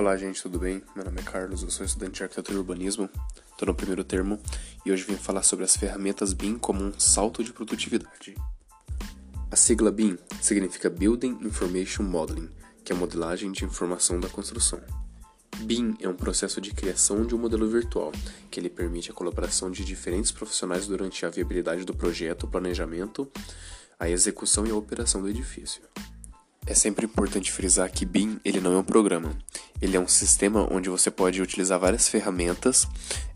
Olá, gente, tudo bem? Meu nome é Carlos, eu sou estudante de arquitetura e urbanismo, estou no primeiro termo e hoje vim falar sobre as ferramentas BIM como um salto de produtividade. A sigla BIM significa Building Information Modeling, que é a modelagem de informação da construção. BIM é um processo de criação de um modelo virtual, que ele permite a colaboração de diferentes profissionais durante a viabilidade do projeto, o planejamento, a execução e a operação do edifício. É sempre importante frisar que BIM ele não é um programa. Ele é um sistema onde você pode utilizar várias ferramentas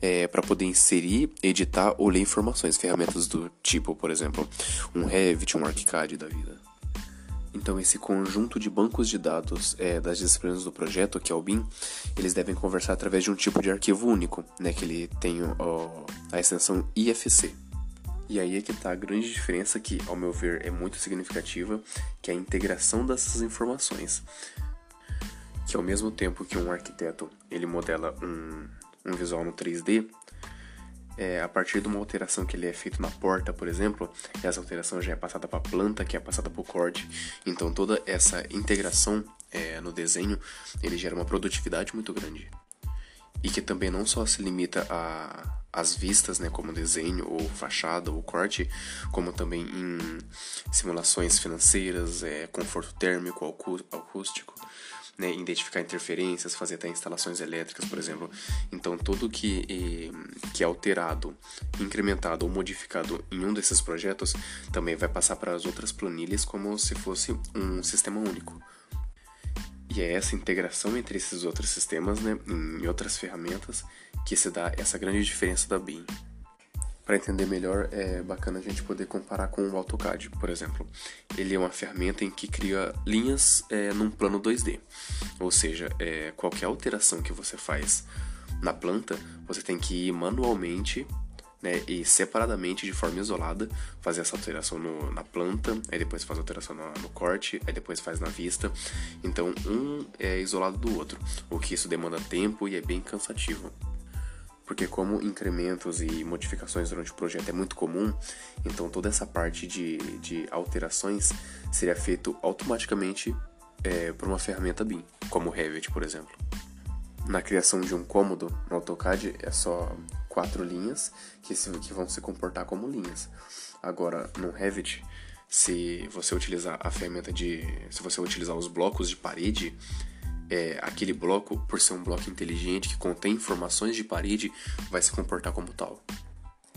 é, para poder inserir, editar ou ler informações. Ferramentas do tipo, por exemplo, um Revit, um ArchiCAD da vida. Então, esse conjunto de bancos de dados é, das disciplinas do projeto, que é o BIM, eles devem conversar através de um tipo de arquivo único, né, que ele tem ó, a extensão IFC. E aí é que está a grande diferença que, ao meu ver, é muito significativa, que é a integração dessas informações. Que ao mesmo tempo que um arquiteto ele modela um, um visual no 3D, é, a partir de uma alteração que ele é feito na porta, por exemplo, essa alteração já é passada para a planta, que é passada para o corte. Então toda essa integração é, no desenho ele gera uma produtividade muito grande e que também não só se limita a as vistas, né, como desenho ou fachada ou corte, como também em simulações financeiras, é, conforto térmico, acústico, né, identificar interferências, fazer até instalações elétricas, por exemplo. Então, tudo que, que é alterado, incrementado ou modificado em um desses projetos também vai passar para as outras planilhas como se fosse um sistema único. E é essa integração entre esses outros sistemas, né, em outras ferramentas, que se dá essa grande diferença da BIM. Para entender melhor, é bacana a gente poder comparar com o AutoCAD, por exemplo. Ele é uma ferramenta em que cria linhas é, num plano 2D. Ou seja, é, qualquer alteração que você faz na planta, você tem que ir manualmente né, e separadamente, de forma isolada, fazer essa alteração no, na planta, aí depois faz alteração no, no, corte, aí depois faz na vista. Então, um é isolado do outro, o que isso demanda tempo e é bem cansativo. Porque como incrementos e modificações durante o projeto é muito comum, então toda essa parte de, de alterações seria feito automaticamente é, por uma ferramenta BIM, como o Revit, por exemplo. Na criação de um cômodo no AutoCAD é só quatro linhas que, se, que vão se comportar como linhas. Agora, no Revit, se você utilizar a ferramenta de. Se você utilizar os blocos de parede, é, aquele bloco, por ser um bloco inteligente que contém informações de parede, vai se comportar como tal.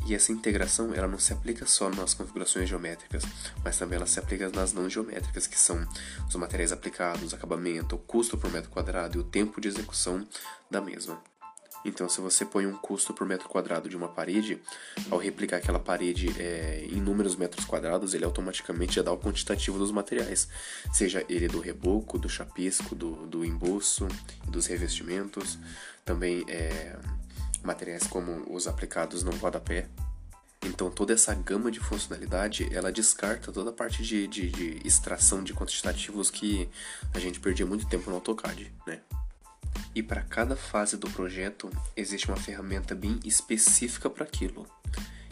E essa integração ela não se aplica só nas configurações geométricas, mas também ela se aplica nas não geométricas, que são os materiais aplicados, acabamento, o custo por metro quadrado e o tempo de execução da mesma. Então, se você põe um custo por metro quadrado de uma parede, ao replicar aquela parede é, em números metros quadrados, ele automaticamente já dá o quantitativo dos materiais, seja ele do reboco, do chapisco, do, do embolso, dos revestimentos, também é, materiais como os aplicados no rodapé. Então, toda essa gama de funcionalidade, ela descarta toda a parte de, de, de extração de quantitativos que a gente perdia muito tempo no AutoCAD, né? E para cada fase do projeto existe uma ferramenta BIM específica para aquilo.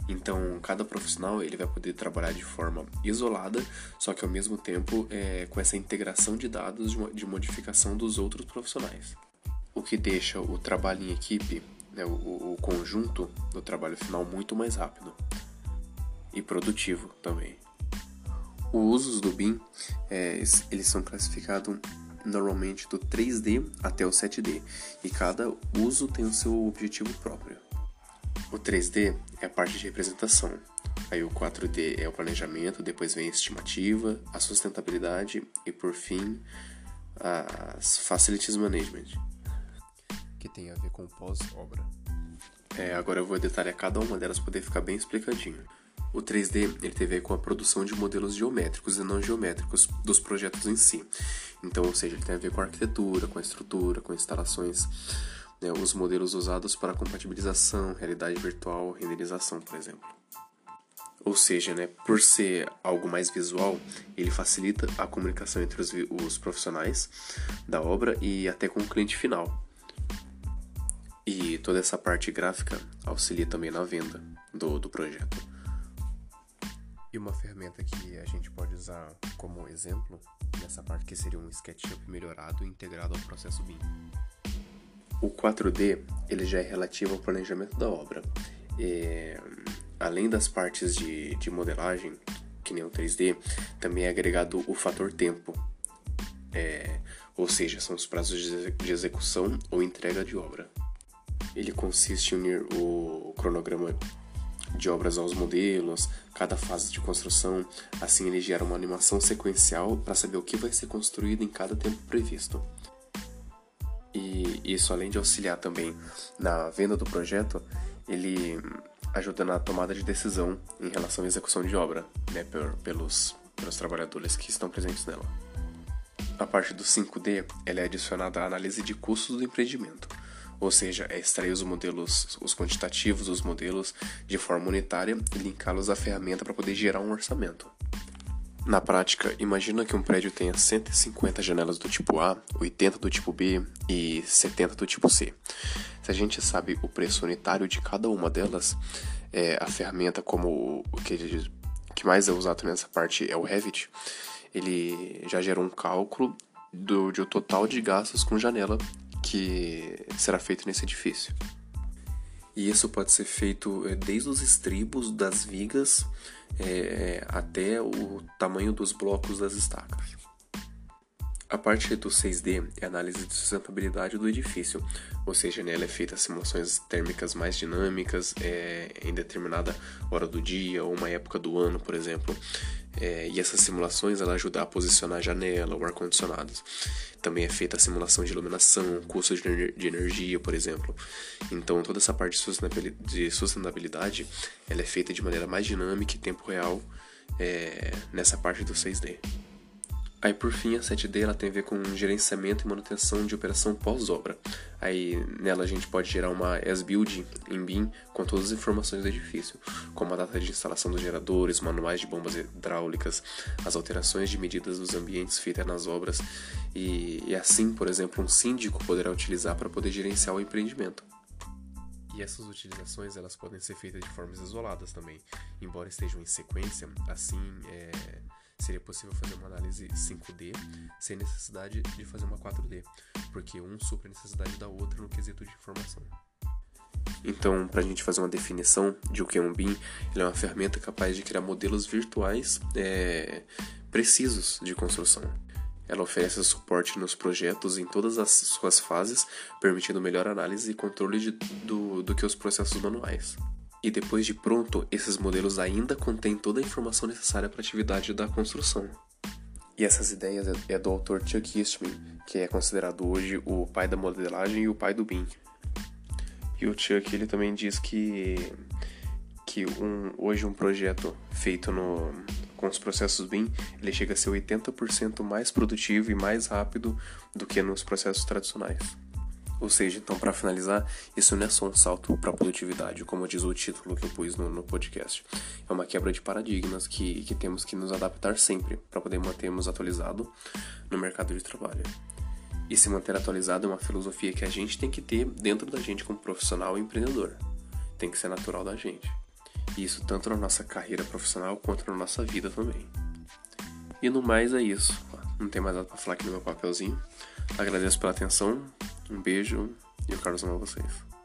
Então, cada profissional ele vai poder trabalhar de forma isolada, só que ao mesmo tempo é, com essa integração de dados de, de, modificação dos outros profissionais. O que deixa o trabalho em equipe, né, o, o conjunto do trabalho final muito mais rápido e produtivo também. Os usos do BIM é, eles são classificados normalmente do 3D até o 7D, e cada uso tem o seu objetivo próprio. O 3D é a parte de representação, aí o 4D é o planejamento, depois vem a estimativa, a sustentabilidade e por fim as Facilities Management, que tem a ver com pós-obra. É, agora eu vou detalhar cada uma delas para poder ficar bem explicadinho. O 3D ele ver com a produção de modelos geométricos e não geométricos dos projetos em si. Então, ou seja, ele tem a ver com a arquitetura, com a estrutura, com instalações, né, os modelos usados para compatibilização, realidade virtual, renderização, por exemplo. Ou seja, né, por ser algo mais visual, ele facilita a comunicação entre os, os profissionais da obra e até com o cliente final. E toda essa parte gráfica auxilia também na venda do, do projeto. Uma ferramenta que a gente pode usar como exemplo nessa parte que seria um SketchUp melhorado integrado ao processo BIM. O 4D ele já é relativo ao planejamento da obra. É, além das partes de, de modelagem, que nem o 3D, também é agregado o fator tempo, é, ou seja, são os prazos de execução ou entrega de obra. Ele consiste em unir o cronograma de obras aos modelos, cada fase de construção, assim ele gera uma animação sequencial para saber o que vai ser construído em cada tempo previsto. E isso, além de auxiliar também na venda do projeto, ele ajuda na tomada de decisão em relação à execução de obra, né, pelos, pelos trabalhadores que estão presentes nela. A parte do 5D ela é adicionada à análise de custos do empreendimento, ou seja, é extrair os modelos, os quantitativos dos modelos de forma unitária e linká-los à ferramenta para poder gerar um orçamento. Na prática, imagina que um prédio tenha 150 janelas do tipo A, 80 do tipo B e 70 do tipo C. Se a gente sabe o preço unitário de cada uma delas, é, a ferramenta como o que, que mais é usado nessa parte é o Revit, ele já gera um cálculo do total de gastos com janela que será feito nesse edifício. E isso pode ser feito é, desde os estribos das vigas é, até o tamanho dos blocos das estacas. A parte do 6D é a análise de sustentabilidade do edifício, ou seja, nela é feita simulações térmicas mais dinâmicas é, em determinada hora do dia ou uma época do ano, por exemplo. É, e essas simulações ela ajudam a posicionar a janela ou ar-condicionado. Também é feita a simulação de iluminação, custo de, de energia, por exemplo. Então toda essa parte de sustentabilidade ela é feita de maneira mais dinâmica e tempo real é, nessa parte do 6D. Aí por fim a 7D ela tem a ver com gerenciamento e manutenção de operação pós-obra. Aí nela a gente pode gerar uma S-Build em BIM com todas as informações do edifício, como a data de instalação dos geradores, manuais de bombas hidráulicas, as alterações de medidas dos ambientes feitas nas obras e, e assim, por exemplo, um síndico poderá utilizar para poder gerenciar o empreendimento. E essas utilizações elas podem ser feitas de formas isoladas também, embora estejam em sequência, assim é seria possível fazer uma análise 5D sem necessidade de fazer uma 4D, porque um supra a necessidade da outra no quesito de informação. Então, para a gente fazer uma definição de o que é um BIM, ele é uma ferramenta capaz de criar modelos virtuais é, precisos de construção. Ela oferece suporte nos projetos em todas as suas fases, permitindo melhor análise e controle de, do, do que os processos manuais. E depois de pronto, esses modelos ainda contêm toda a informação necessária para a atividade da construção. E essas ideias é, é do autor Chuck Eastman, que é considerado hoje o pai da modelagem e o pai do BIM. E o Chuck ele também diz que que um, hoje um projeto feito no, com os processos BIM ele chega a ser 80% mais produtivo e mais rápido do que nos processos tradicionais. Ou seja, então, para finalizar, isso não é só um salto para a produtividade, como diz o título que eu pus no, no podcast. É uma quebra de paradigmas que, que temos que nos adaptar sempre para poder mantermos atualizado no mercado de trabalho. E se manter atualizado é uma filosofia que a gente tem que ter dentro da gente como profissional e empreendedor. Tem que ser natural da gente. E isso tanto na nossa carreira profissional quanto na nossa vida também. E no mais é isso. Não tem mais nada para falar aqui no meu papelzinho. Agradeço pela atenção. Um beijo e eu quero usar vocês.